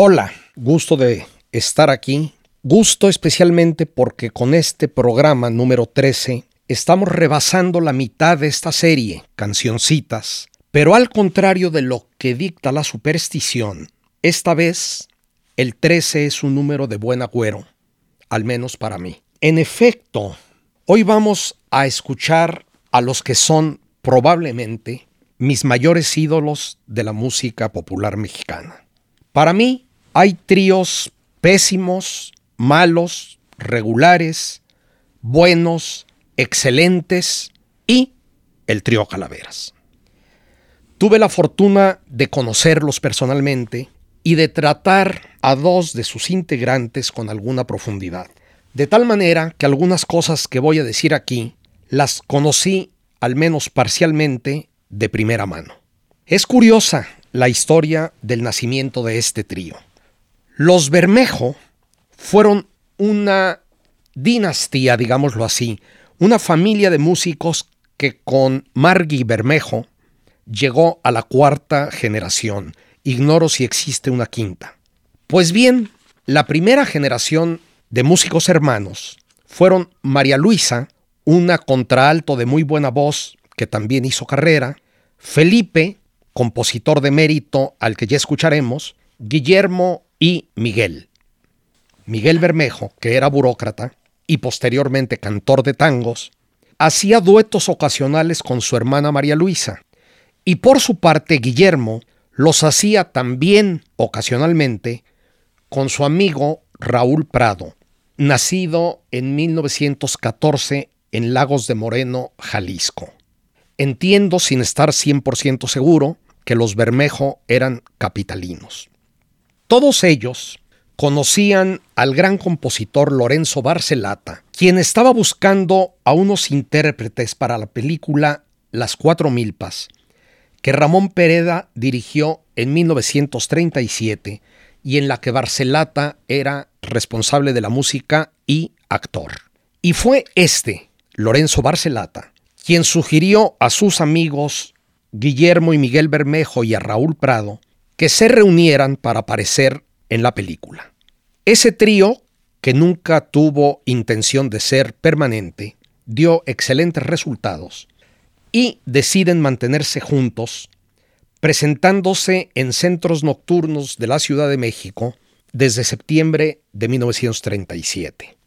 Hola, gusto de estar aquí. Gusto especialmente porque con este programa número 13 estamos rebasando la mitad de esta serie, cancioncitas. Pero al contrario de lo que dicta la superstición, esta vez el 13 es un número de buen agüero, al menos para mí. En efecto, hoy vamos a escuchar a los que son probablemente mis mayores ídolos de la música popular mexicana. Para mí hay tríos pésimos, malos, regulares, buenos, excelentes y el trío Calaveras. Tuve la fortuna de conocerlos personalmente y de tratar a dos de sus integrantes con alguna profundidad. De tal manera que algunas cosas que voy a decir aquí las conocí al menos parcialmente de primera mano. Es curiosa la historia del nacimiento de este trío. Los Bermejo fueron una dinastía, digámoslo así, una familia de músicos que con Margui Bermejo llegó a la cuarta generación. Ignoro si existe una quinta. Pues bien, la primera generación de músicos hermanos fueron María Luisa, una contraalto de muy buena voz que también hizo carrera, Felipe, compositor de mérito al que ya escucharemos, Guillermo y Miguel. Miguel Bermejo, que era burócrata y posteriormente cantor de tangos, hacía duetos ocasionales con su hermana María Luisa, y por su parte Guillermo los hacía también ocasionalmente con su amigo Raúl Prado, nacido en 1914 en Lagos de Moreno, Jalisco. Entiendo sin estar 100% seguro que los Bermejo eran capitalinos. Todos ellos conocían al gran compositor Lorenzo Barcelata, quien estaba buscando a unos intérpretes para la película Las Cuatro Milpas, que Ramón Pereda dirigió en 1937 y en la que Barcelata era responsable de la música y actor. Y fue este, Lorenzo Barcelata, quien sugirió a sus amigos Guillermo y Miguel Bermejo y a Raúl Prado que se reunieran para aparecer en la película. Ese trío, que nunca tuvo intención de ser permanente, dio excelentes resultados y deciden mantenerse juntos, presentándose en centros nocturnos de la Ciudad de México desde septiembre de 1937.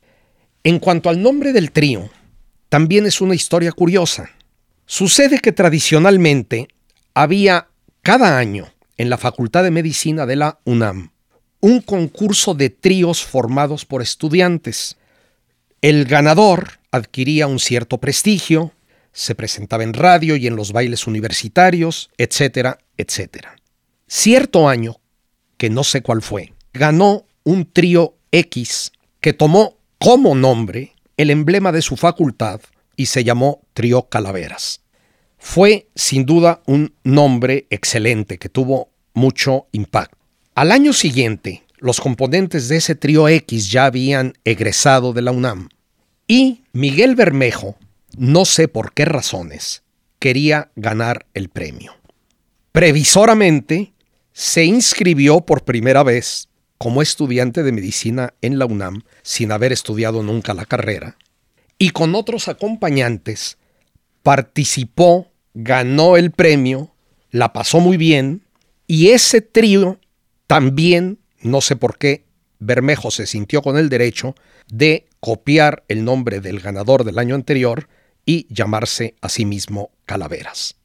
En cuanto al nombre del trío, también es una historia curiosa. Sucede que tradicionalmente había cada año en la Facultad de Medicina de la UNAM un concurso de tríos formados por estudiantes. El ganador adquiría un cierto prestigio, se presentaba en radio y en los bailes universitarios, etcétera, etcétera. Cierto año, que no sé cuál fue, ganó un trío X que tomó como nombre el emblema de su facultad y se llamó Trío Calaveras. Fue sin duda un nombre excelente que tuvo mucho impacto. Al año siguiente, los componentes de ese trío X ya habían egresado de la UNAM y Miguel Bermejo, no sé por qué razones, quería ganar el premio. Previsoramente, se inscribió por primera vez como estudiante de medicina en la UNAM sin haber estudiado nunca la carrera y con otros acompañantes participó, ganó el premio, la pasó muy bien y ese trío también, no sé por qué, Bermejo se sintió con el derecho de copiar el nombre del ganador del año anterior y llamarse a sí mismo Calaveras.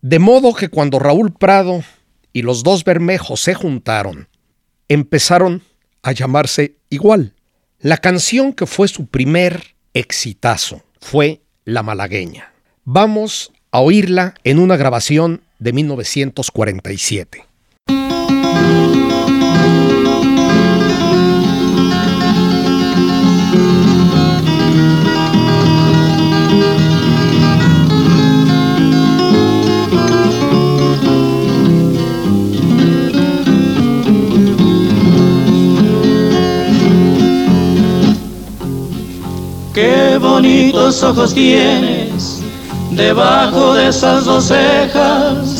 De modo que cuando Raúl Prado y los dos Bermejos se juntaron, empezaron a llamarse igual. La canción que fue su primer exitazo fue La Malagueña. Vamos a oírla en una grabación de 1947. Qué bonitos ojos tienes debajo de esas dos cejas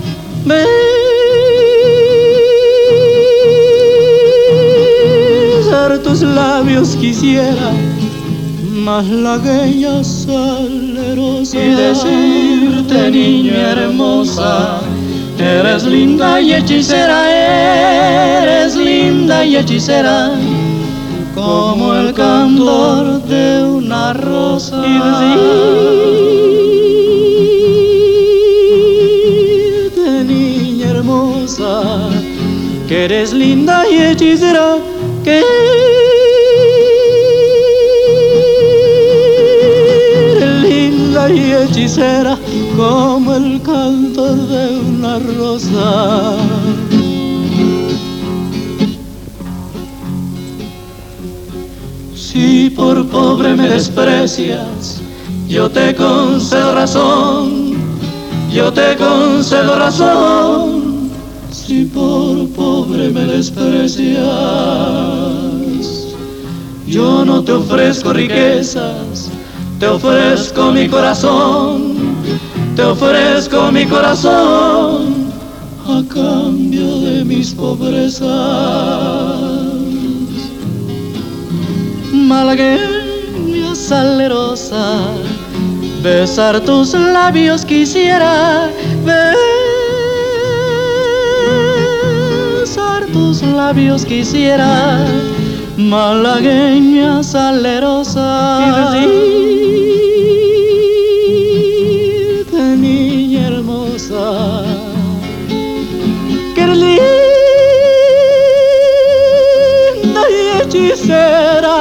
besar tus labios quisiera malagueña salerosa. Y decirte niña hermosa eres linda y hechicera eres linda y hechicera como el candor de una rosa. Y eres linda y hechicera que y hechicera como el canto de una rosa. Si por pobre me desprecias, yo te concedo razón, yo te concedo razón. Si por pobre me desprecias, yo no te ofrezco riquezas te ofrezco mi corazón, te ofrezco mi corazón a cambio de mis pobrezas. Malagueña salerosa, besar tus labios quisiera, besar tus labios quisiera malagueña salerosa. Y decirte niña hermosa. Que linda y hechicera.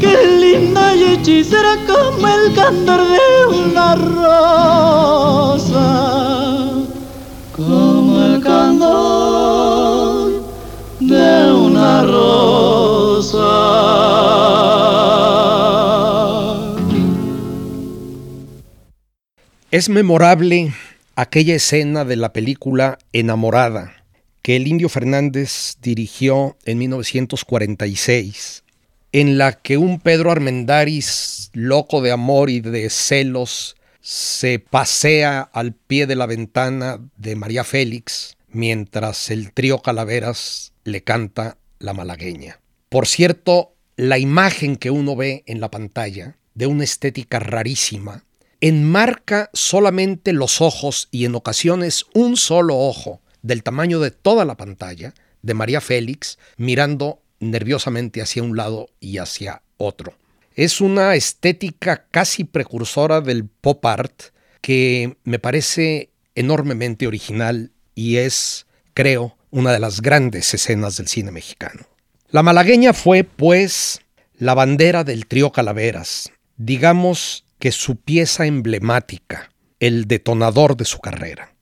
Que linda y hechicera como el candor de una rosa Es memorable aquella escena de la película Enamorada que el indio Fernández dirigió en 1946, en la que un Pedro Armendáriz, loco de amor y de celos, se pasea al pie de la ventana de María Félix, mientras el trío Calaveras le canta la malagueña. Por cierto, la imagen que uno ve en la pantalla, de una estética rarísima, enmarca solamente los ojos y en ocasiones un solo ojo del tamaño de toda la pantalla de María Félix mirando nerviosamente hacia un lado y hacia otro. Es una estética casi precursora del pop art que me parece enormemente original y es, creo, una de las grandes escenas del cine mexicano. La malagueña fue, pues, la bandera del trío Calaveras, digamos que su pieza emblemática, el detonador de su carrera.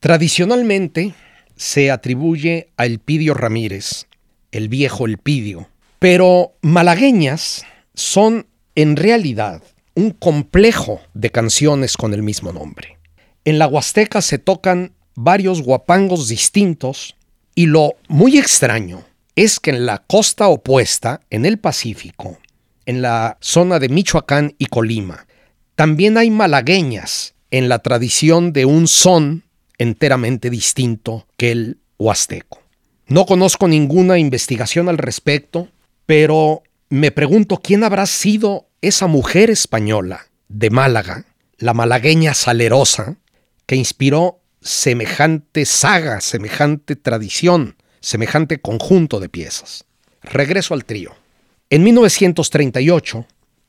Tradicionalmente se atribuye a Elpidio Ramírez, el viejo Elpidio, pero malagueñas son en realidad un complejo de canciones con el mismo nombre. En la Huasteca se tocan varios guapangos distintos y lo muy extraño es que en la costa opuesta, en el Pacífico, en la zona de Michoacán y Colima, también hay malagueñas en la tradición de un son enteramente distinto que el huasteco. No conozco ninguna investigación al respecto, pero me pregunto quién habrá sido esa mujer española de Málaga, la malagueña salerosa, que inspiró semejante saga, semejante tradición, semejante conjunto de piezas. Regreso al trío. En 1938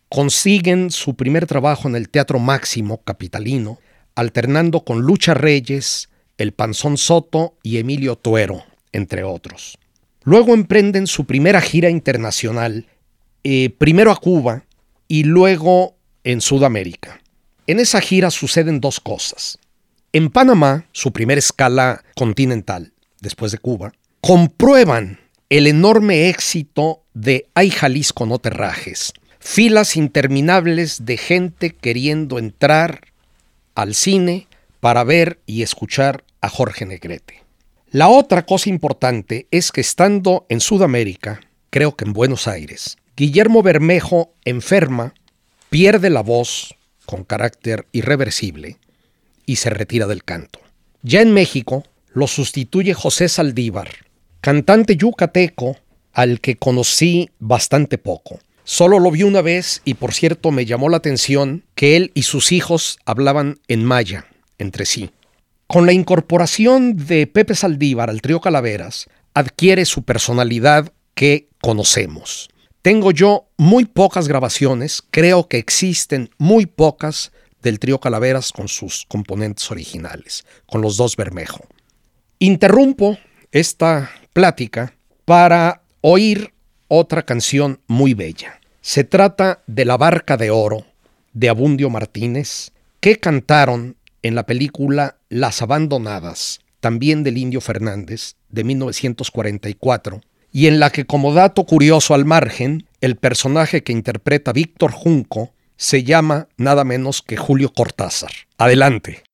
consiguen su primer trabajo en el Teatro Máximo Capitalino, alternando con Lucha Reyes, El Panzón Soto y Emilio Tuero, entre otros. Luego emprenden su primera gira internacional, eh, primero a Cuba y luego en Sudamérica. En esa gira suceden dos cosas. En Panamá, su primera escala continental, después de Cuba, comprueban el enorme éxito de Ay Jalisco no te rajes. Filas interminables de gente queriendo entrar al cine para ver y escuchar a Jorge Negrete. La otra cosa importante es que estando en Sudamérica, creo que en Buenos Aires, Guillermo Bermejo enferma, pierde la voz con carácter irreversible y se retira del canto. Ya en México lo sustituye José Saldívar, cantante yucateco al que conocí bastante poco. Solo lo vi una vez y por cierto me llamó la atención que él y sus hijos hablaban en maya entre sí. Con la incorporación de Pepe Saldívar al trío Calaveras, adquiere su personalidad que conocemos. Tengo yo muy pocas grabaciones, creo que existen muy pocas del trío Calaveras con sus componentes originales, con los dos Bermejo. Interrumpo esta plática para oír otra canción muy bella. Se trata de La Barca de Oro de Abundio Martínez, que cantaron en la película Las Abandonadas, también del Indio Fernández, de 1944, y en la que como dato curioso al margen, el personaje que interpreta Víctor Junco se llama nada menos que Julio Cortázar. Adelante.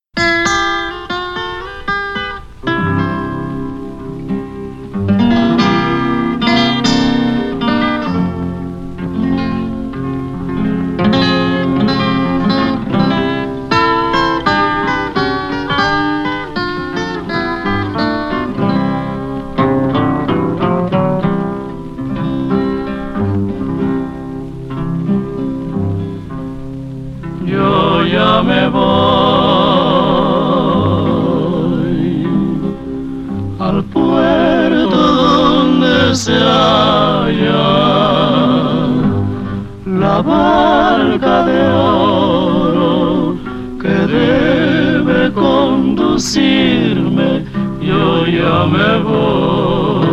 lucirme, yo ya me voy.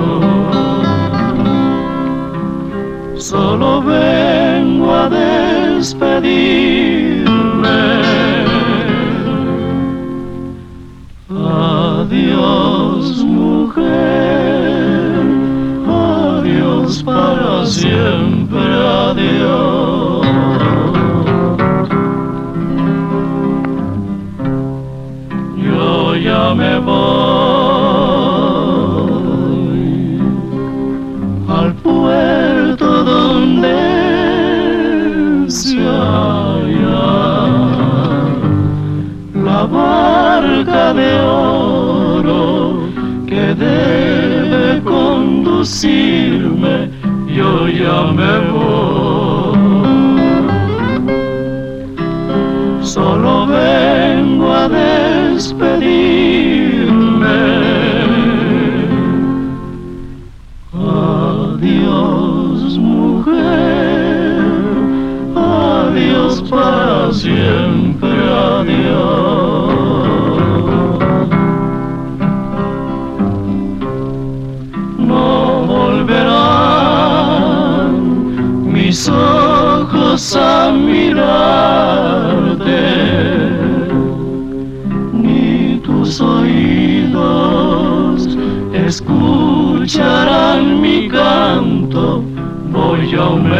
Solo vengo a despedir lucirme, yo ya me voy. Solo vengo a despedirme vamos a mirarte, ni tus oídos escucharán mi canto, voy a aumentar.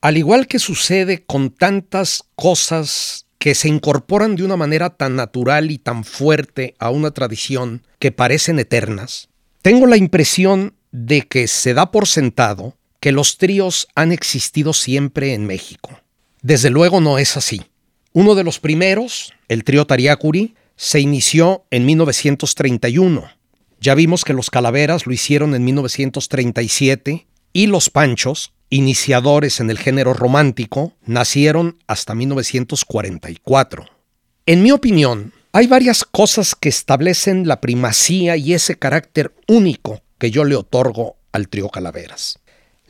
Al igual que sucede con tantas cosas que se incorporan de una manera tan natural y tan fuerte a una tradición que parecen eternas, tengo la impresión de que se da por sentado que los tríos han existido siempre en México. Desde luego no es así. Uno de los primeros, el trío Tariacuri, se inició en 1931. Ya vimos que los Calaveras lo hicieron en 1937 y los Panchos iniciadores en el género romántico, nacieron hasta 1944. En mi opinión, hay varias cosas que establecen la primacía y ese carácter único que yo le otorgo al trío Calaveras.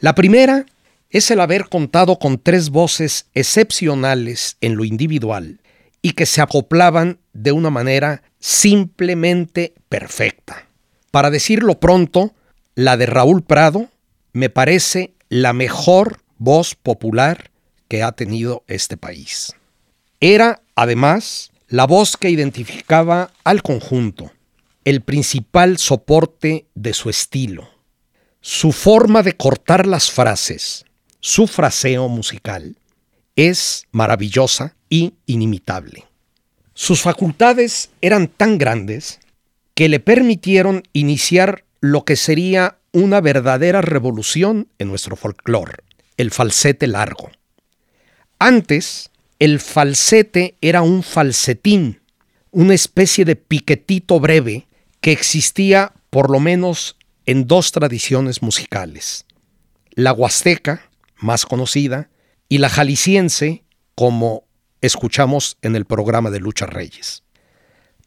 La primera es el haber contado con tres voces excepcionales en lo individual y que se acoplaban de una manera simplemente perfecta. Para decirlo pronto, la de Raúl Prado me parece la mejor voz popular que ha tenido este país. Era, además, la voz que identificaba al conjunto, el principal soporte de su estilo. Su forma de cortar las frases, su fraseo musical, es maravillosa y inimitable. Sus facultades eran tan grandes que le permitieron iniciar lo que sería una verdadera revolución en nuestro folclore, el falsete largo. Antes, el falsete era un falsetín, una especie de piquetito breve que existía por lo menos en dos tradiciones musicales, la huasteca, más conocida, y la jalisciense, como escuchamos en el programa de Lucha Reyes.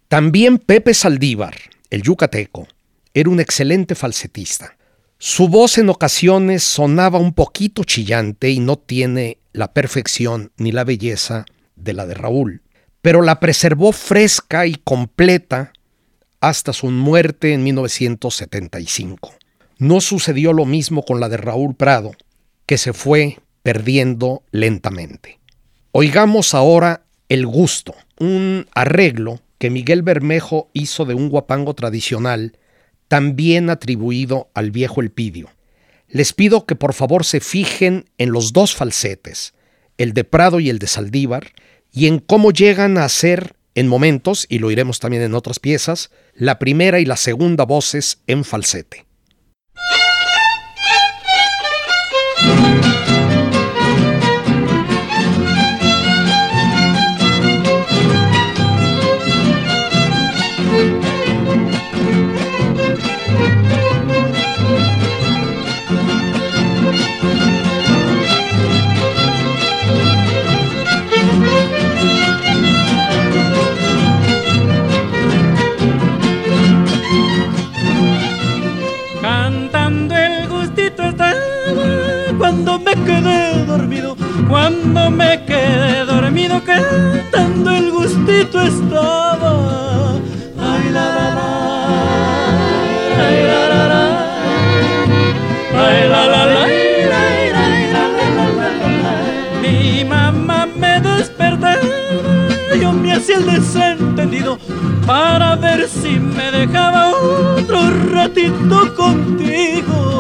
También Pepe Saldívar, el yucateco, era un excelente falsetista. Su voz en ocasiones sonaba un poquito chillante y no tiene la perfección ni la belleza de la de Raúl, pero la preservó fresca y completa hasta su muerte en 1975. No sucedió lo mismo con la de Raúl Prado, que se fue perdiendo lentamente. Oigamos ahora El Gusto, un arreglo que Miguel Bermejo hizo de un guapango tradicional, también atribuido al viejo Elpidio. Les pido que por favor se fijen en los dos falsetes, el de Prado y el de Saldívar, y en cómo llegan a ser en momentos, y lo iremos también en otras piezas, la primera y la segunda voces en falsete. Cuando me quedé dormido cantando el gustito estaba. Ay la la la, ay la la la, ay la la la, Mi mamá me despertaba, yo me hacía el desentendido para ver si me dejaba otro ratito contigo.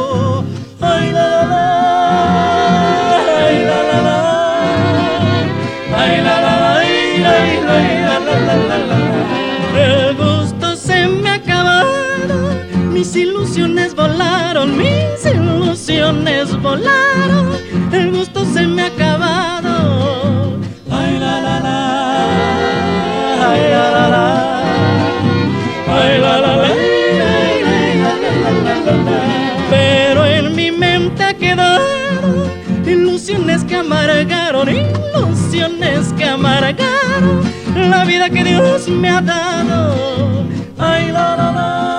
Volaron, mis ilusiones volaron, el gusto se me ha acabado. Ay la la la, ay la la la, ay la la la, pero en mi mente quedaron ilusiones que amargaron, ilusiones que amargaron la vida que Dios me ha dado. Ay, la, la, la,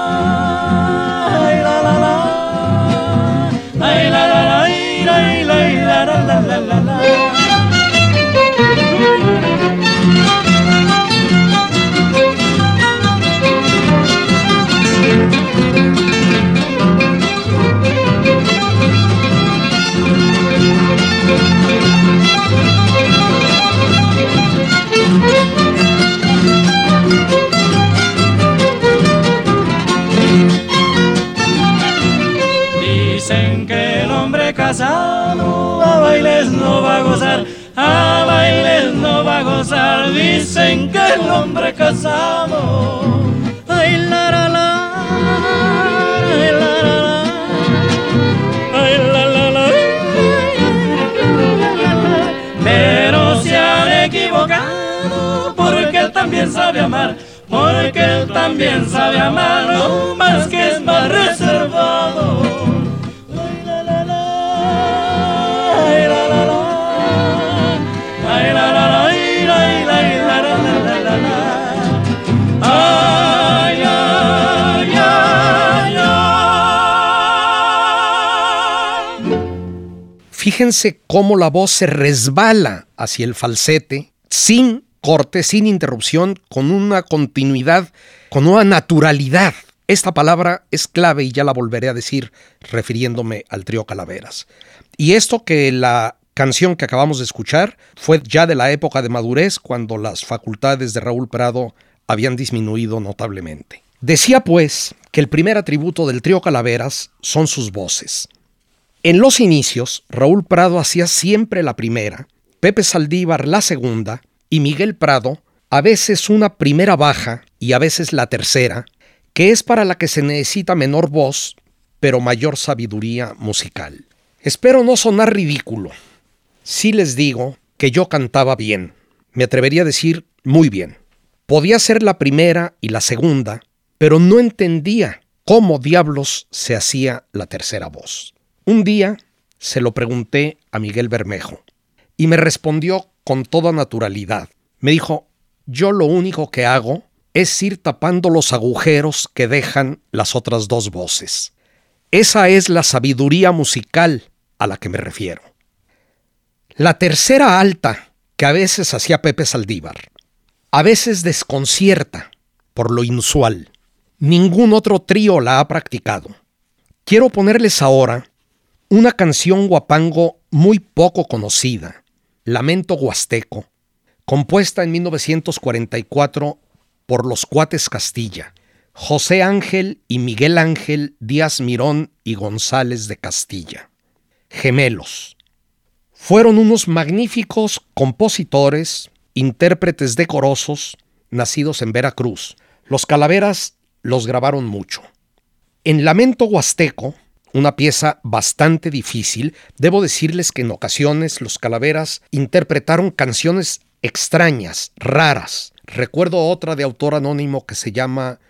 dicen que el hombre casado, ay la la la, ay la la la, ay la la la, pero se han equivocado porque él también sabe amar. Porque él también sabe amar, Fíjense cómo la voz se resbala hacia el falsete sin corte, sin interrupción, con una continuidad, con una naturalidad. Esta palabra es clave y ya la volveré a decir refiriéndome al trío Calaveras. Y esto que la canción que acabamos de escuchar fue ya de la época de madurez cuando las facultades de Raúl Prado habían disminuido notablemente. Decía pues que el primer atributo del trío Calaveras son sus voces. En los inicios, Raúl Prado hacía siempre la primera, Pepe Saldívar la segunda y Miguel Prado a veces una primera baja y a veces la tercera, que es para la que se necesita menor voz, pero mayor sabiduría musical. Espero no sonar ridículo. Si les digo que yo cantaba bien, me atrevería a decir muy bien. Podía ser la primera y la segunda, pero no entendía cómo diablos se hacía la tercera voz. Un día se lo pregunté a Miguel Bermejo y me respondió con toda naturalidad. Me dijo, yo lo único que hago es ir tapando los agujeros que dejan las otras dos voces. Esa es la sabiduría musical a la que me refiero. La tercera alta que a veces hacía Pepe Saldívar, a veces desconcierta por lo inusual. Ningún otro trío la ha practicado. Quiero ponerles ahora una canción guapango muy poco conocida, Lamento Huasteco, compuesta en 1944 por los Cuates Castilla, José Ángel y Miguel Ángel Díaz Mirón y González de Castilla. Gemelos. Fueron unos magníficos compositores, intérpretes decorosos, nacidos en Veracruz. Los Calaveras los grabaron mucho. En Lamento Huasteco, una pieza bastante difícil. Debo decirles que en ocasiones los Calaveras interpretaron canciones extrañas, raras. Recuerdo otra de autor anónimo que se llama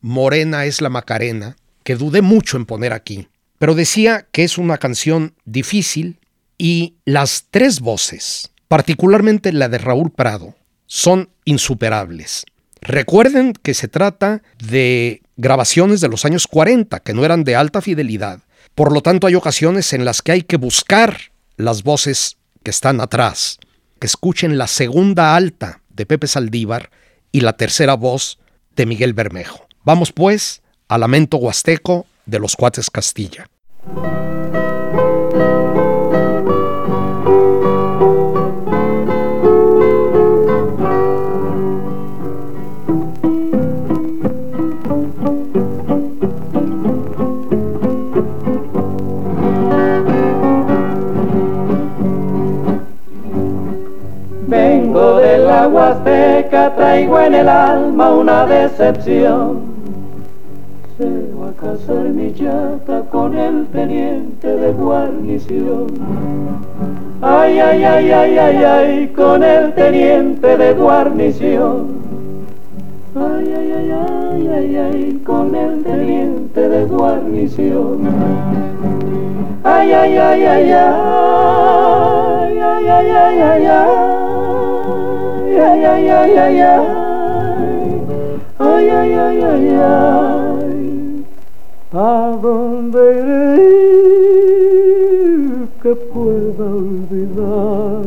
Morena es la Macarena, que dudé mucho en poner aquí, pero decía que es una canción difícil y las tres voces, particularmente la de Raúl Prado, son insuperables. Recuerden que se trata de grabaciones de los años 40, que no eran de alta fidelidad, por lo tanto, hay ocasiones en las que hay que buscar las voces que están atrás, que escuchen la segunda alta de Pepe Saldívar y la tercera voz de Miguel Bermejo. Vamos pues al lamento huasteco de los cuates Castilla. Huasteca traigo en el alma una decepción. Se va a casar mi chata con el teniente de guarnición. Ay, ay, ay, ay, ay, ay, con el teniente de guarnición. Ay, ay, ay, ay, ay, ay, con el teniente de guarnición. Ay, ay, ay, ay, ay, ay, ay, ay, ay, ay ay, ay, ay, ay, ay, ay, ay, ay, ay, ¿a dónde iré que pueda olvidar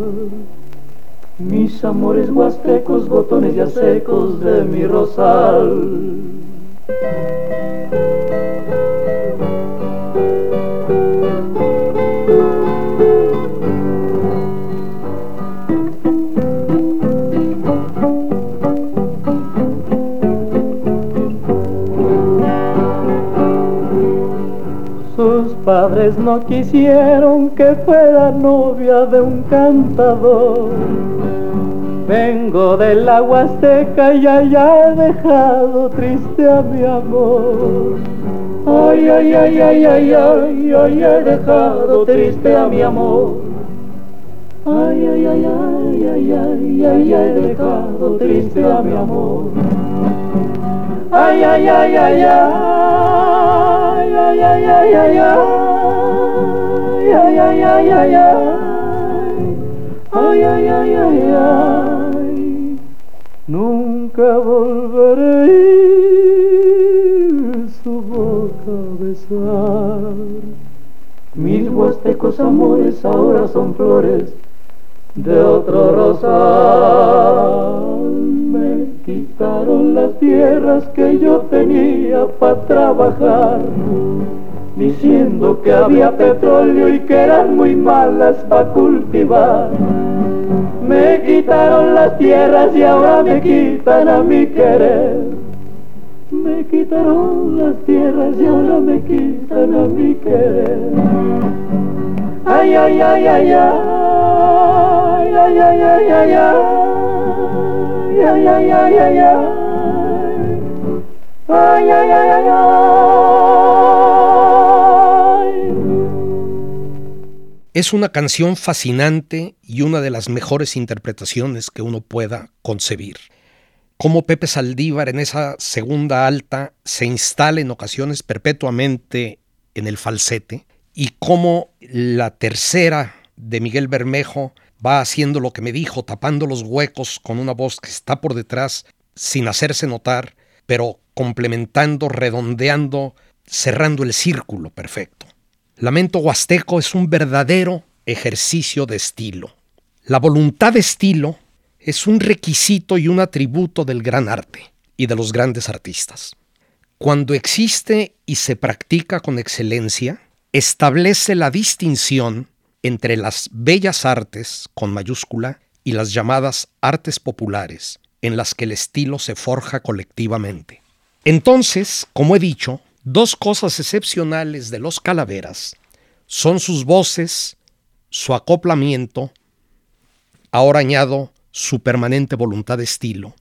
mis amores huastecos, botones ya secos de mi rosal? No quisieron que fuera novia de un cantador. Vengo del agua seca y allá he dejado triste a mi amor. Ay, ay, ay, ay, ay, ay, ay, he dejado triste a mi amor. Ay, ay, ay, ay, ay, ay, ay, he dejado triste a mi amor. Ay, ay, ay, ay, ay nunca volveré su boca a besar, mis huastecos amores ahora son flores de otro rosal. Quitaron las tierras que yo tenía para trabajar, diciendo que había petróleo y que eran muy malas para cultivar. Me quitaron las tierras y ahora me quitan a mi querer me quitaron las tierras y ahora me quitan a mi querer. Ay, ay, ay, ay, ay, ay, ay, ay, ay, ay, ay, Es una canción fascinante y una de las mejores interpretaciones que uno pueda concebir. Cómo Pepe Saldívar en esa segunda alta se instala en ocasiones perpetuamente en el falsete y cómo la tercera de Miguel Bermejo va haciendo lo que me dijo, tapando los huecos con una voz que está por detrás sin hacerse notar, pero complementando, redondeando, cerrando el círculo perfecto. Lamento Huasteco es un verdadero ejercicio de estilo. La voluntad de estilo es un requisito y un atributo del gran arte y de los grandes artistas. Cuando existe y se practica con excelencia, establece la distinción entre las bellas artes con mayúscula y las llamadas artes populares, en las que el estilo se forja colectivamente. Entonces, como he dicho, dos cosas excepcionales de los calaveras son sus voces, su acoplamiento, ahora añado su permanente voluntad de estilo,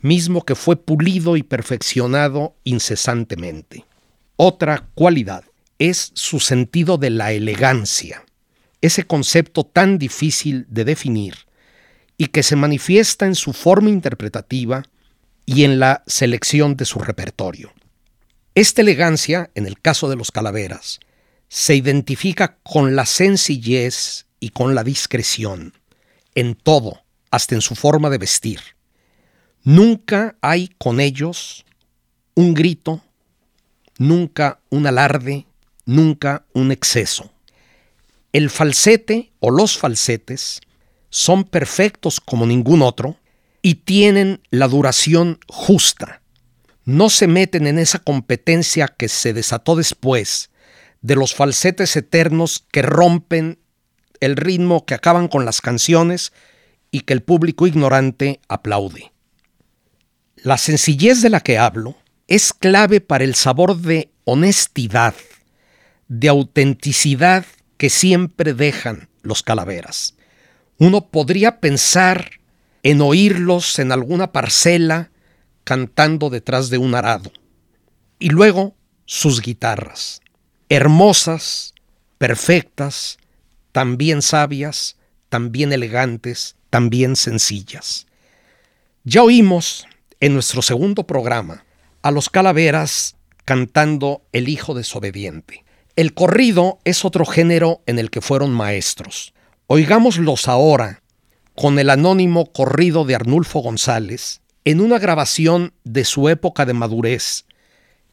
mismo que fue pulido y perfeccionado incesantemente. Otra cualidad es su sentido de la elegancia, ese concepto tan difícil de definir y que se manifiesta en su forma interpretativa y en la selección de su repertorio. Esta elegancia, en el caso de los calaveras, se identifica con la sencillez y con la discreción, en todo, hasta en su forma de vestir. Nunca hay con ellos un grito, nunca un alarde, nunca un exceso. El falsete o los falsetes son perfectos como ningún otro y tienen la duración justa. No se meten en esa competencia que se desató después de los falsetes eternos que rompen el ritmo, que acaban con las canciones y que el público ignorante aplaude. La sencillez de la que hablo es clave para el sabor de honestidad, de autenticidad que siempre dejan los calaveras. Uno podría pensar en oírlos en alguna parcela cantando detrás de un arado. Y luego sus guitarras, hermosas, perfectas, también sabias, también elegantes, también sencillas. Ya oímos en nuestro segundo programa a los calaveras cantando El Hijo desobediente. El corrido es otro género en el que fueron maestros. Oigámoslos ahora con el anónimo corrido de Arnulfo González en una grabación de su época de madurez,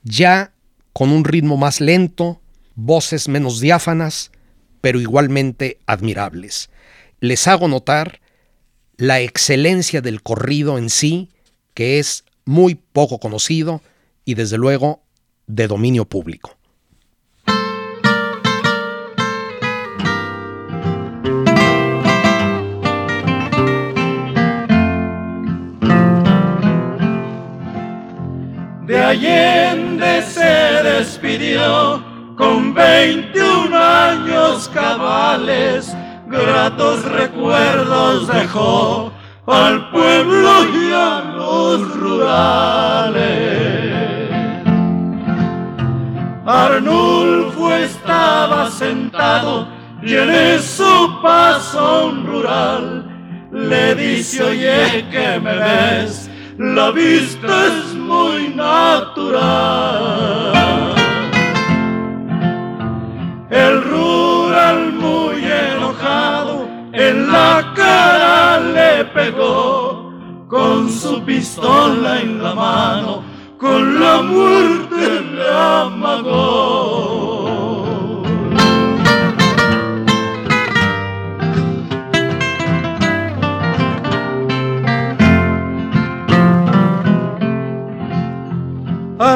ya con un ritmo más lento, voces menos diáfanas, pero igualmente admirables. Les hago notar la excelencia del corrido en sí, que es muy poco conocido y desde luego de dominio público. Allende se despidió con 21 años cabales. Gratos recuerdos dejó al pueblo y a los rurales. Arnulfo estaba sentado y en paso un rural. Le dice, oye, que me ves, la vista es muy natural. El rural muy en la cara le pegó con su pistola en la mano, con la muerte le amagó.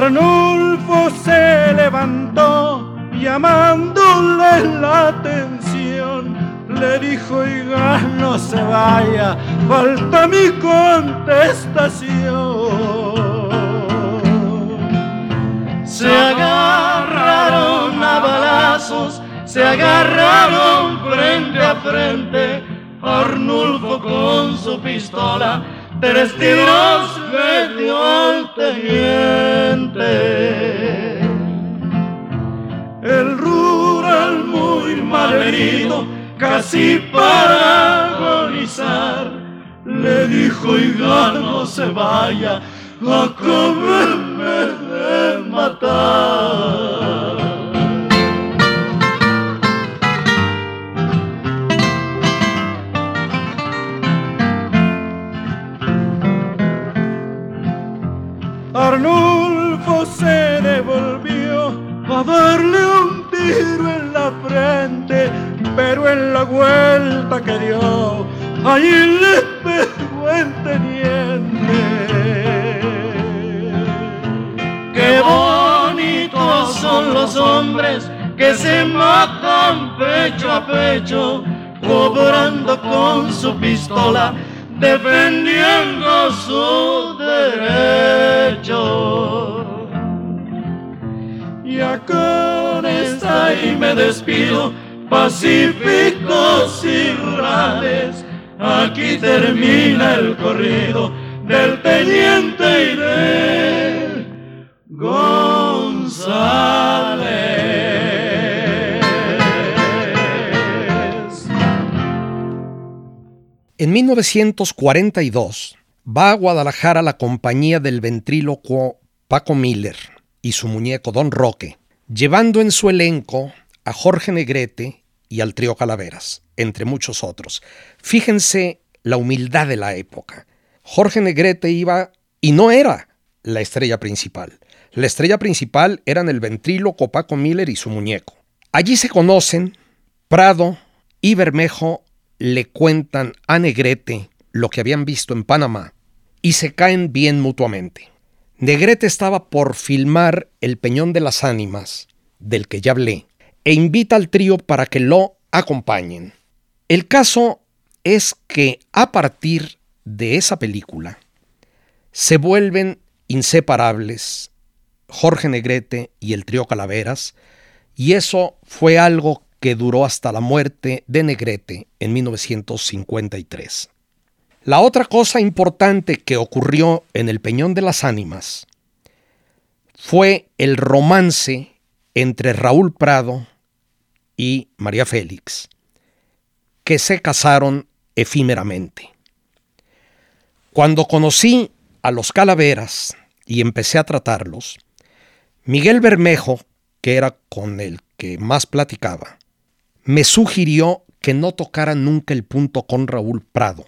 Arnulfo se levantó llamándole la atención. Le dijo, oiga, no se vaya, falta mi contestación. Se agarraron a balazos, se agarraron frente a frente, Arnulfo con su pistola tres tiros le dio al teniente. El rural muy mal herido, casi para agonizar, le dijo, y no se vaya, acábeme de matar. A darle un tiro en la frente, pero en la vuelta que dio, allí le pegó el teniente. Qué bonitos son los hombres que se matan pecho a pecho, cobrando con su pistola defendiendo su derecho. Y acá está y me despido, pacíficos y rurales. Aquí termina el corrido del teniente y de González. En 1942 va a Guadalajara la compañía del ventrílocuo Paco Miller y su muñeco Don Roque, llevando en su elenco a Jorge Negrete y al trío Calaveras, entre muchos otros. Fíjense la humildad de la época. Jorge Negrete iba y no era la estrella principal. La estrella principal eran el ventríloco Paco Miller y su muñeco. Allí se conocen, Prado y Bermejo le cuentan a Negrete lo que habían visto en Panamá y se caen bien mutuamente. Negrete estaba por filmar El Peñón de las Ánimas, del que ya hablé, e invita al trío para que lo acompañen. El caso es que a partir de esa película se vuelven inseparables Jorge Negrete y el trío Calaveras, y eso fue algo que duró hasta la muerte de Negrete en 1953. La otra cosa importante que ocurrió en el Peñón de las Ánimas fue el romance entre Raúl Prado y María Félix, que se casaron efímeramente. Cuando conocí a los Calaveras y empecé a tratarlos, Miguel Bermejo, que era con el que más platicaba, me sugirió que no tocara nunca el punto con Raúl Prado,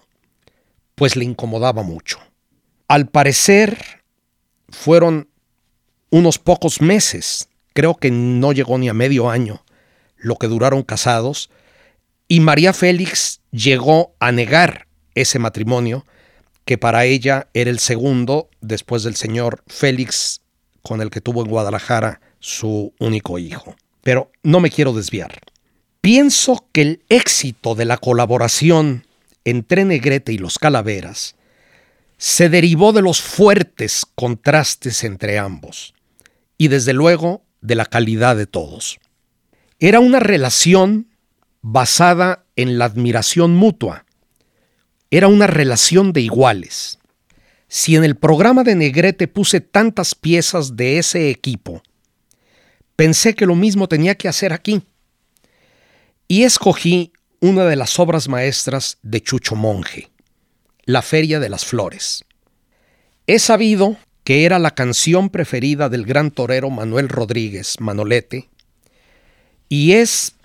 pues le incomodaba mucho. Al parecer, fueron unos pocos meses, creo que no llegó ni a medio año, lo que duraron casados, y María Félix llegó a negar ese matrimonio, que para ella era el segundo después del señor Félix, con el que tuvo en Guadalajara su único hijo. Pero no me quiero desviar. Pienso que el éxito de la colaboración entre Negrete y los Calaveras se derivó de los fuertes contrastes entre ambos y desde luego de la calidad de todos. Era una relación basada en la admiración mutua. Era una relación de iguales. Si en el programa de Negrete puse tantas piezas de ese equipo, pensé que lo mismo tenía que hacer aquí y escogí una de las obras maestras de Chucho Monje, La Feria de las Flores. He sabido que era la canción preferida del gran torero Manuel Rodríguez Manolete, y es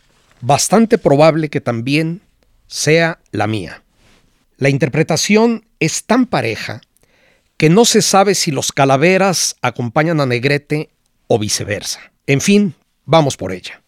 bastante probable que también sea la mía. La interpretación es tan pareja que no se sabe si los calaveras acompañan a Negrete o viceversa. En fin, vamos por ella.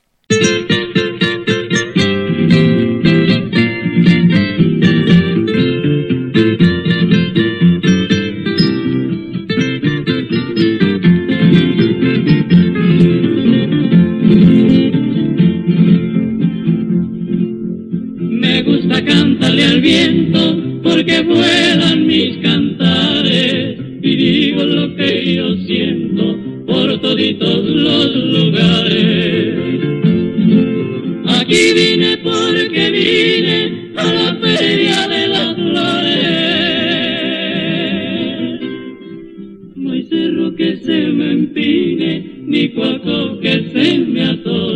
Porque vuelan mis cantares y digo lo que yo siento por toditos los lugares. Aquí vine porque vine a la feria de las flores. No hay cerro que se me empine, ni cuaco que se me atore.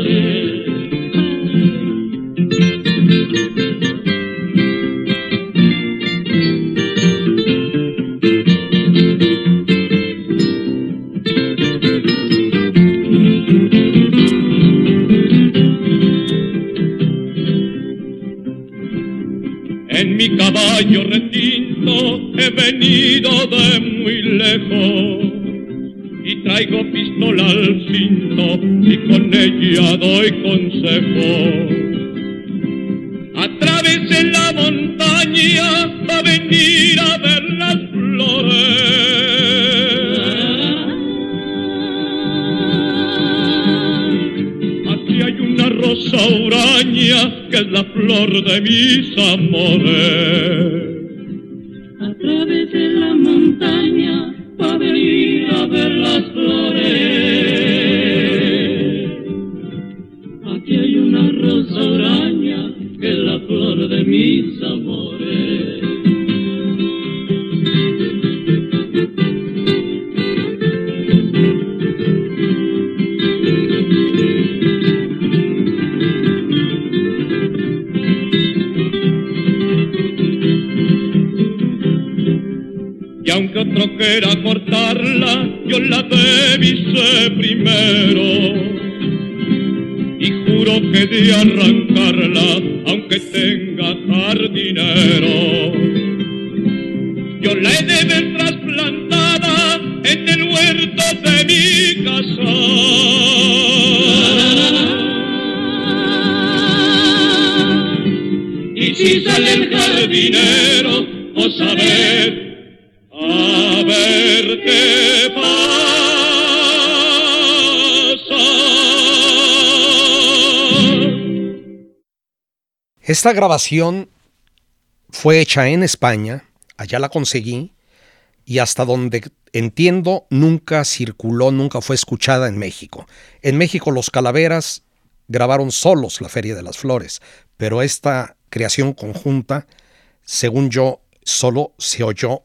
Caballo retinto he venido de muy lejos y traigo pistola al cinto y con ella doy consejo. Atravesé la montaña para venir a ver las flores. Aquí hay una rosa uraña que es la flor de mis amores. Esta grabación fue hecha en España, allá la conseguí, y hasta donde entiendo nunca circuló, nunca fue escuchada en México. En México los Calaveras grabaron solos la Feria de las Flores, pero esta creación conjunta, según yo, solo se oyó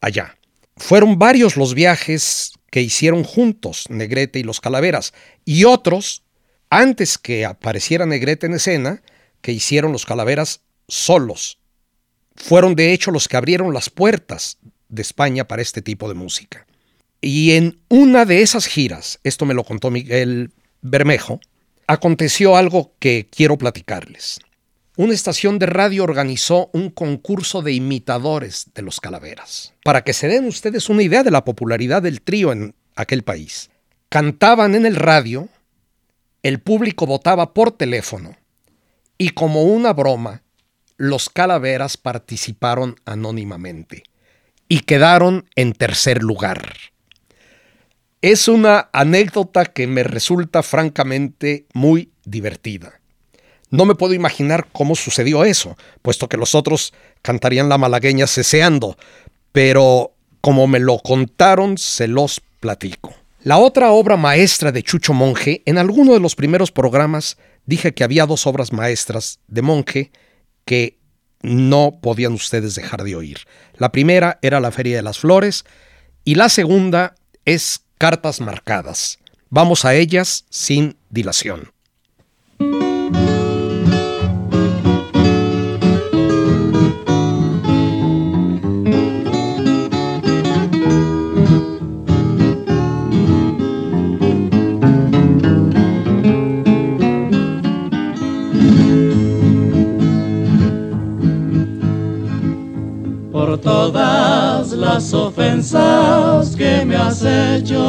allá. Fueron varios los viajes que hicieron juntos Negrete y los Calaveras, y otros, antes que apareciera Negrete en escena, que hicieron los Calaveras solos. Fueron de hecho los que abrieron las puertas de España para este tipo de música. Y en una de esas giras, esto me lo contó Miguel Bermejo, aconteció algo que quiero platicarles una estación de radio organizó un concurso de imitadores de los calaveras. Para que se den ustedes una idea de la popularidad del trío en aquel país. Cantaban en el radio, el público votaba por teléfono y como una broma, los calaveras participaron anónimamente y quedaron en tercer lugar. Es una anécdota que me resulta francamente muy divertida. No me puedo imaginar cómo sucedió eso, puesto que los otros cantarían la malagueña ceseando, pero como me lo contaron, se los platico. La otra obra maestra de Chucho Monje, en alguno de los primeros programas dije que había dos obras maestras de Monje que no podían ustedes dejar de oír. La primera era La Feria de las Flores y la segunda es Cartas Marcadas. Vamos a ellas sin dilación. Todas las ofensas que me has hecho.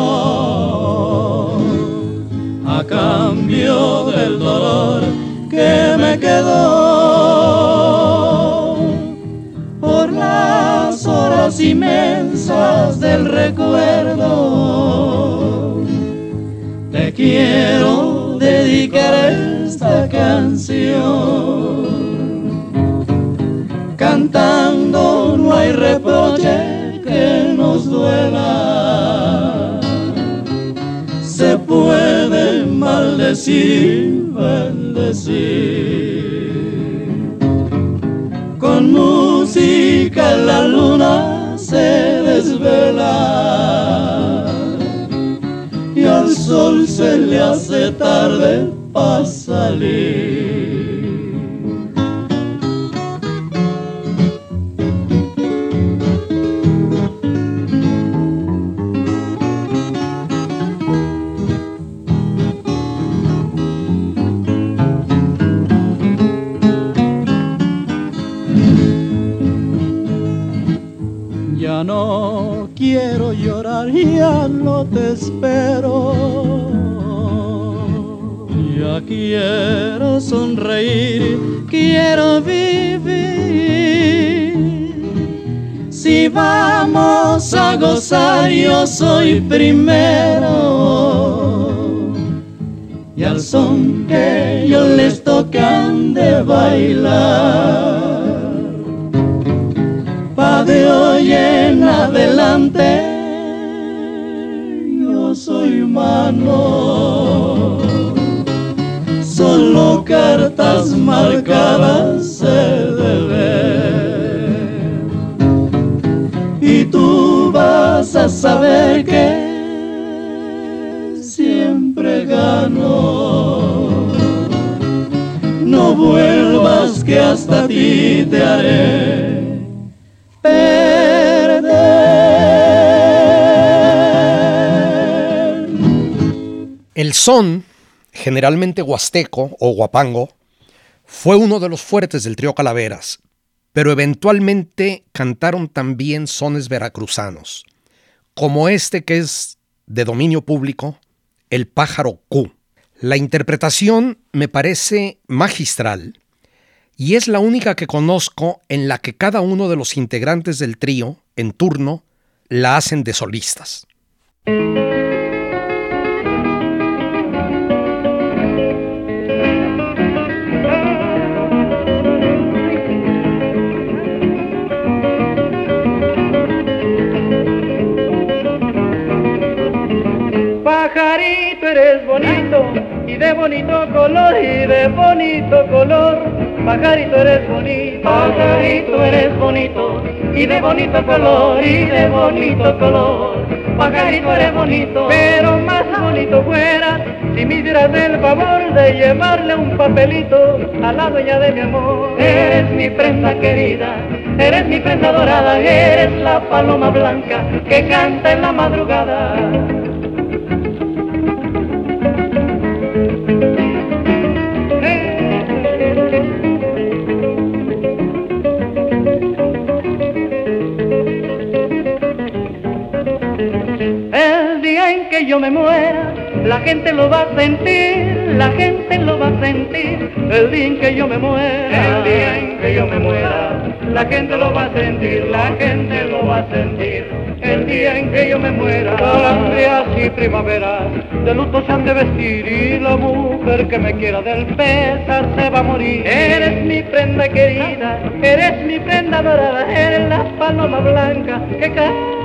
A cambio del dolor que me quedó por las horas inmensas del recuerdo. Te quiero dedicar esta canción bendecir, bendecir. Con música la luna se desvela y al sol se le hace tarde para salir. Espero. Ya quiero sonreír, quiero vivir. Si vamos a gozar, yo soy primero. Y al son que yo les tocan de bailar. Pa' de hoy en adelante solo cartas marcadas se deben. Y tú vas a saber que siempre gano. No vuelvas que hasta ti te haré El son, generalmente huasteco o guapango, fue uno de los fuertes del trío Calaveras, pero eventualmente cantaron también sones veracruzanos, como este que es de dominio público, El pájaro Q. La interpretación me parece magistral y es la única que conozco en la que cada uno de los integrantes del trío, en turno, la hacen de solistas. Y de bonito color y de bonito color. Pajarito eres bonito, pajarito eres bonito y de bonito color y de bonito color. Pajarito eres bonito, pero más bonito fuera si me hicieras el favor de llevarle un papelito a la dueña de mi amor. Eres mi prenda querida, eres mi prenda dorada, eres la paloma blanca que canta en la madrugada. Yo me muera, la gente lo va a sentir, la gente lo va a sentir, el día en que yo me muera, el día en que yo me muera, la gente lo va a sentir, la gente lo va a sentir, el día en que yo me muera, días y primaveras, de luto se han de vestir y la mujer que me quiera del pesar se va a morir. Eres mi prenda querida, eres mi prenda dorada, eres la paloma blanca que cae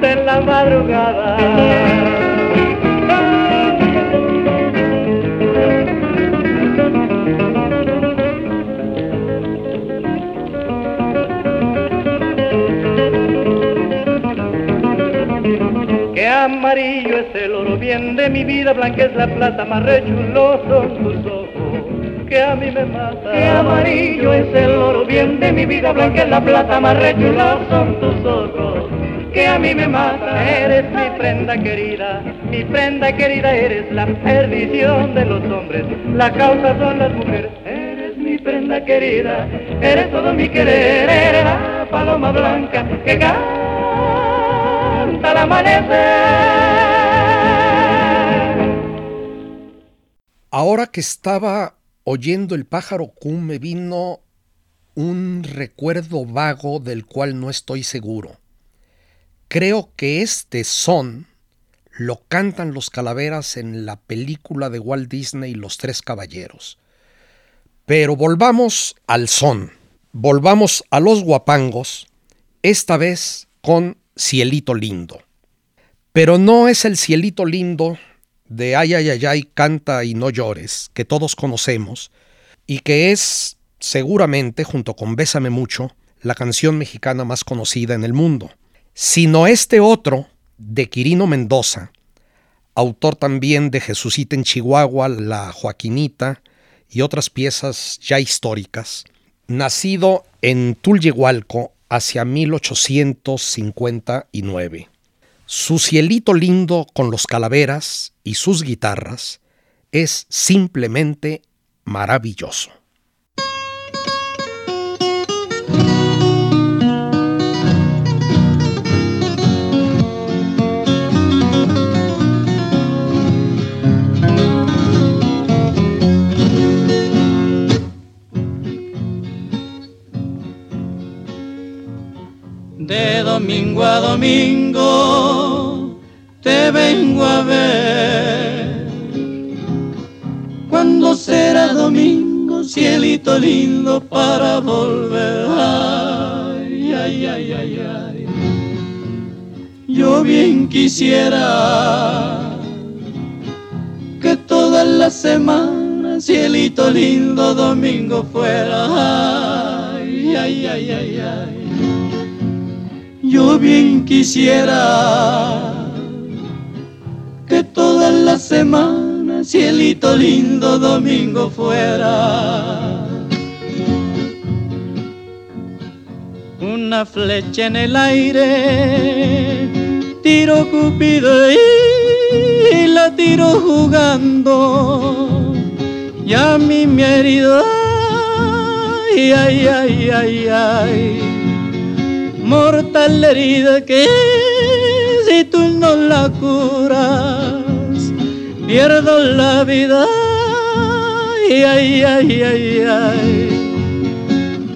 de la madrugada. Que amarillo es el oro bien de mi vida, blanca es la plata, más rechuloso son tus ojos que a mí me mata. Que amarillo es el oro bien de mi vida, blanca es la plata, más rechuloso son tus ojos que a mí me mata. Eres mi prenda querida, mi prenda querida, eres la perdición de los hombres, la causa son las mujeres. Eres mi prenda querida, eres todo mi querer, eres la paloma blanca que canta al amanecer. Ahora que estaba oyendo el pájaro cum me vino un recuerdo vago del cual no estoy seguro. Creo que este son lo cantan los calaveras en la película de Walt Disney Los Tres Caballeros. Pero volvamos al son, volvamos a los guapangos, esta vez con Cielito Lindo. Pero no es el cielito lindo de ay, ay, ay, ay, canta y no llores, que todos conocemos, y que es seguramente, junto con Bésame mucho, la canción mexicana más conocida en el mundo, sino este otro de Quirino Mendoza, autor también de Jesucita en Chihuahua, La Joaquinita y otras piezas ya históricas, nacido en Tulyehualco hacia 1859. Su cielito lindo con los calaveras y sus guitarras es simplemente maravilloso. De domingo a domingo te vengo a ver. Cuando será domingo, cielito lindo para volver. Ay, ay, ay, ay, ay. Yo bien quisiera que toda la semana, cielito lindo, domingo fuera. Ay, ay, ay, ay, ay. Yo bien quisiera que toda la semana, cielito lindo, domingo fuera. Una flecha en el aire, tiro cupido y la tiro jugando. Y a mí me ha herido, ay, ay, ay, ay, ay mortal herida que si tú no la curas, pierdo la vida. Ay, ay, ay, ay, ay.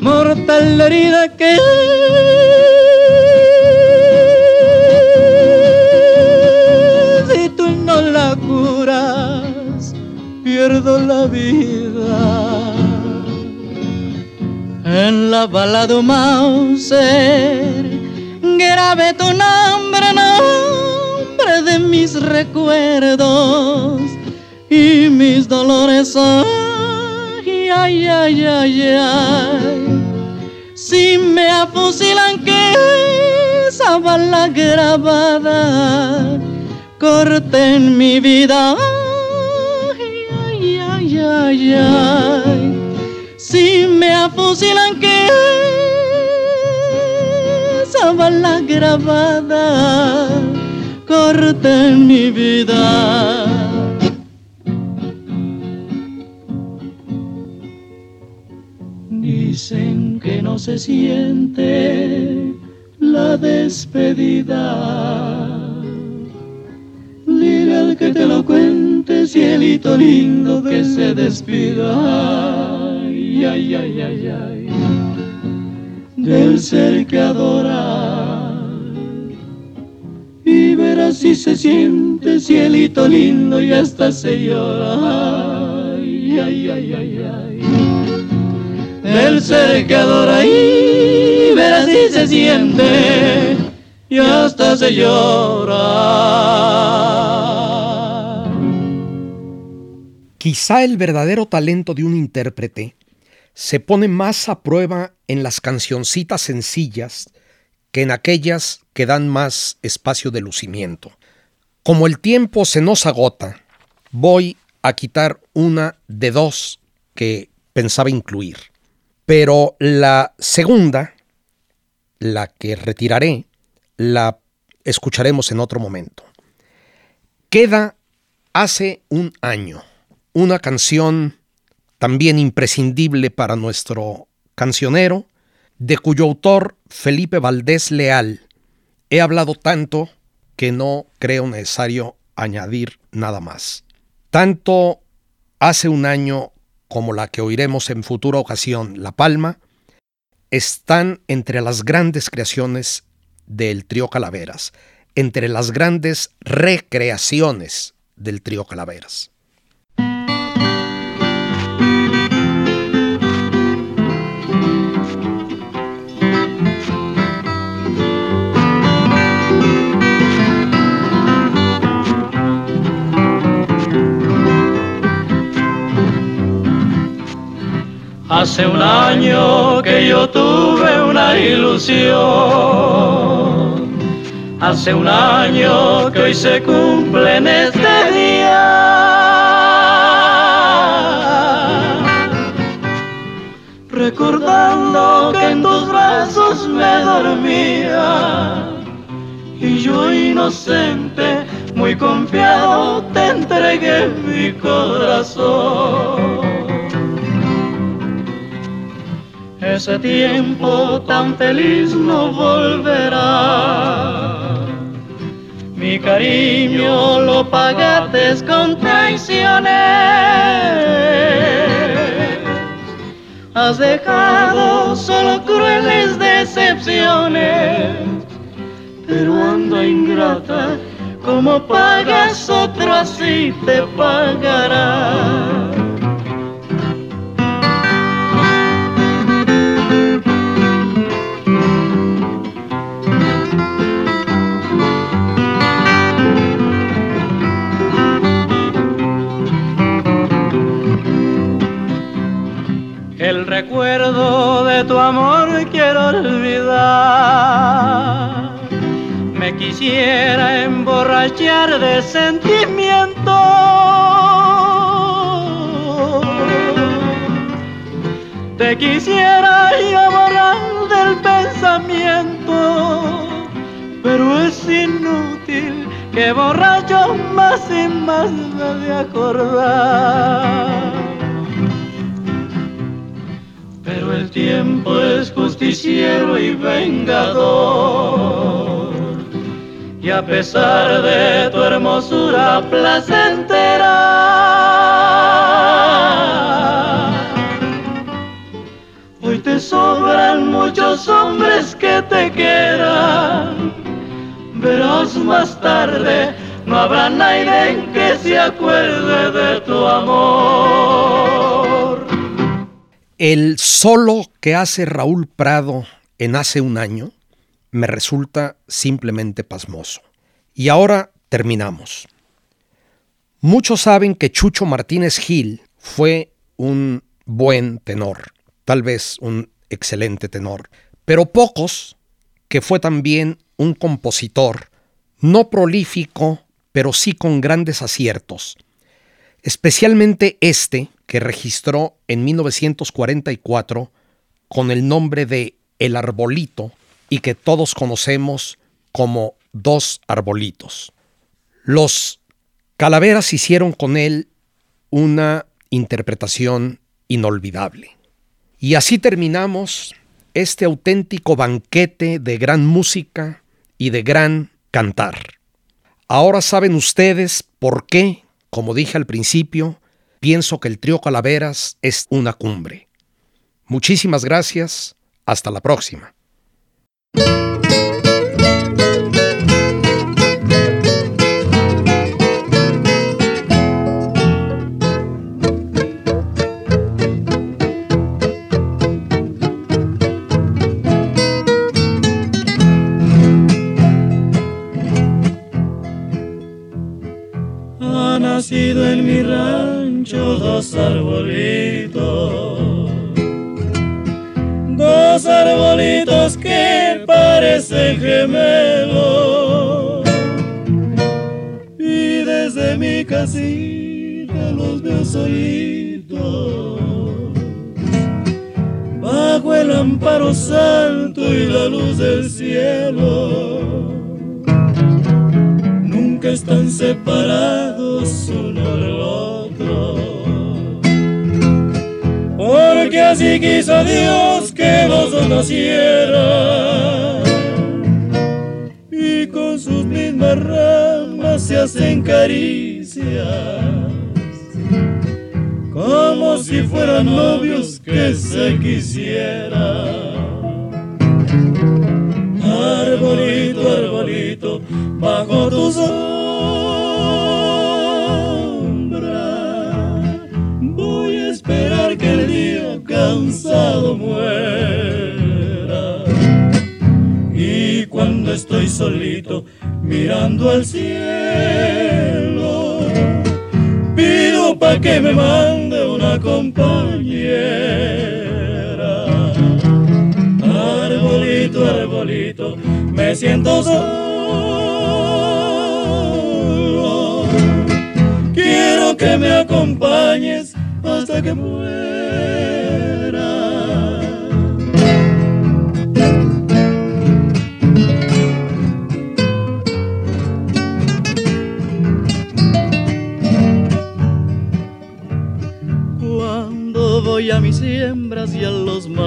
Mortal herida que si tú no la curas, pierdo la vida en la balada Mauser grave tu nombre, nombre de mis recuerdos y mis dolores. Ay, ay, ay, ay, ay. Si me afusilan que esa bala grabada corte en mi vida. Ay, ay, ay, ay, ay si me afusilan que esa bala grabada corte mi vida. Dicen que no se siente la despedida. Dile al que te lo cuente, cielito lindo, que se despida ay, ay, ay, ay, del ser que adora. Y verás si se siente cielito lindo y hasta se llora. Ay, ay, ay, ay, ay. Del ser que adora y verás si se siente y hasta se llora. Quizá el verdadero talento de un intérprete se pone más a prueba en las cancioncitas sencillas que en aquellas que dan más espacio de lucimiento. Como el tiempo se nos agota, voy a quitar una de dos que pensaba incluir. Pero la segunda, la que retiraré, la escucharemos en otro momento. Queda hace un año una canción también imprescindible para nuestro cancionero, de cuyo autor Felipe Valdés Leal he hablado tanto que no creo necesario añadir nada más. Tanto hace un año como la que oiremos en futura ocasión, La Palma, están entre las grandes creaciones del trío Calaveras, entre las grandes recreaciones del trío Calaveras. Hace un año que yo tuve una ilusión. Hace un año que hoy se cumple en este día. Recordando que en tus brazos me dormía. Y yo inocente, muy confiado, te entregué mi corazón. Ese tiempo tan feliz no volverá. Mi cariño lo pagaste con traiciones. Has dejado solo crueles decepciones. Pero anda ingrata, como pagas otro así te pagará. Quisiera emborrachar de sentimiento. Te quisiera yo borrar del pensamiento, pero es inútil que borracho más y más me de acordar. Pero el tiempo es justiciero y vengador. Y a pesar de tu hermosura placentera, hoy te sobran muchos hombres que te quieran. Verás más tarde, no habrá nadie que se acuerde de tu amor. El solo que hace Raúl Prado en hace un año me resulta simplemente pasmoso. Y ahora terminamos. Muchos saben que Chucho Martínez Gil fue un buen tenor, tal vez un excelente tenor, pero pocos que fue también un compositor, no prolífico, pero sí con grandes aciertos. Especialmente este, que registró en 1944 con el nombre de El Arbolito y que todos conocemos como Dos Arbolitos. Los Calaveras hicieron con él una interpretación inolvidable. Y así terminamos este auténtico banquete de gran música y de gran cantar. Ahora saben ustedes por qué, como dije al principio, pienso que el trío Calaveras es una cumbre. Muchísimas gracias, hasta la próxima. Ha nacido en mi dos arbolitos, dos arbolitos que parecen gemelos. Y desde mi casita los veo solitos, bajo el amparo santo y la luz del cielo. Nunca están separados uno del otro porque así quiso Dios que los dos nacieran y con sus mismas ramas se hacen caricias como si fueran novios que se quisieran. Arbolito, arbolito, bajo tus cansado muera. Y cuando estoy solito mirando al cielo, pido pa' que me mande una compañera. Arbolito, arbolito, me siento solo. Quiero que me acompañes hasta que muera.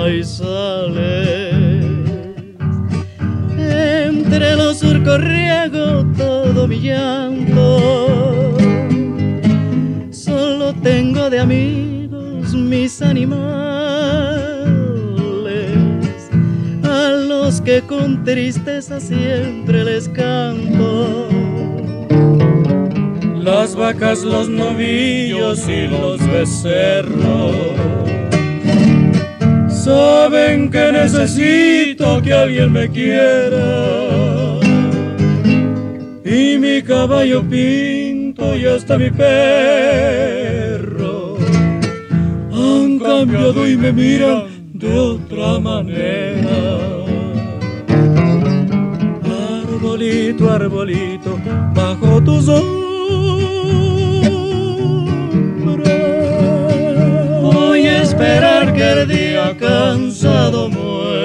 Maizales, entre los surcos riego todo mi llanto. Solo tengo de amigos mis animales, a los que con tristeza siempre les canto. Las vacas, los novillos y los becerros saben que necesito que alguien me quiera. Y mi caballo pinto y hasta mi perro han cambiado y me miran de otra manera. Arbolito, arbolito, bajo tus sombra Voy a esperar que el día cansado muera.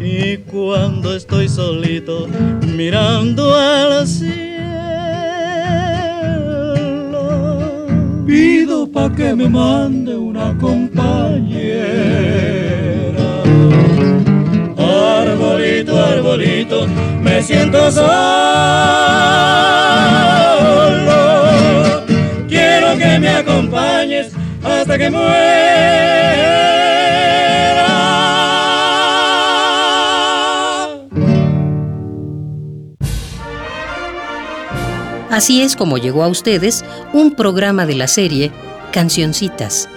Y cuando estoy solito mirando al cielo, pido pa' que me mande una compañera. Arbolito, arbolito, me siento solo. Quiero que me acompañes hasta que muera. Así es como llegó a ustedes un programa de la serie Cancioncitas.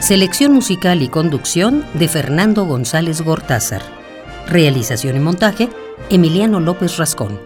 Selección musical y conducción de Fernando González Gortázar. Realización y montaje, Emiliano López Rascón.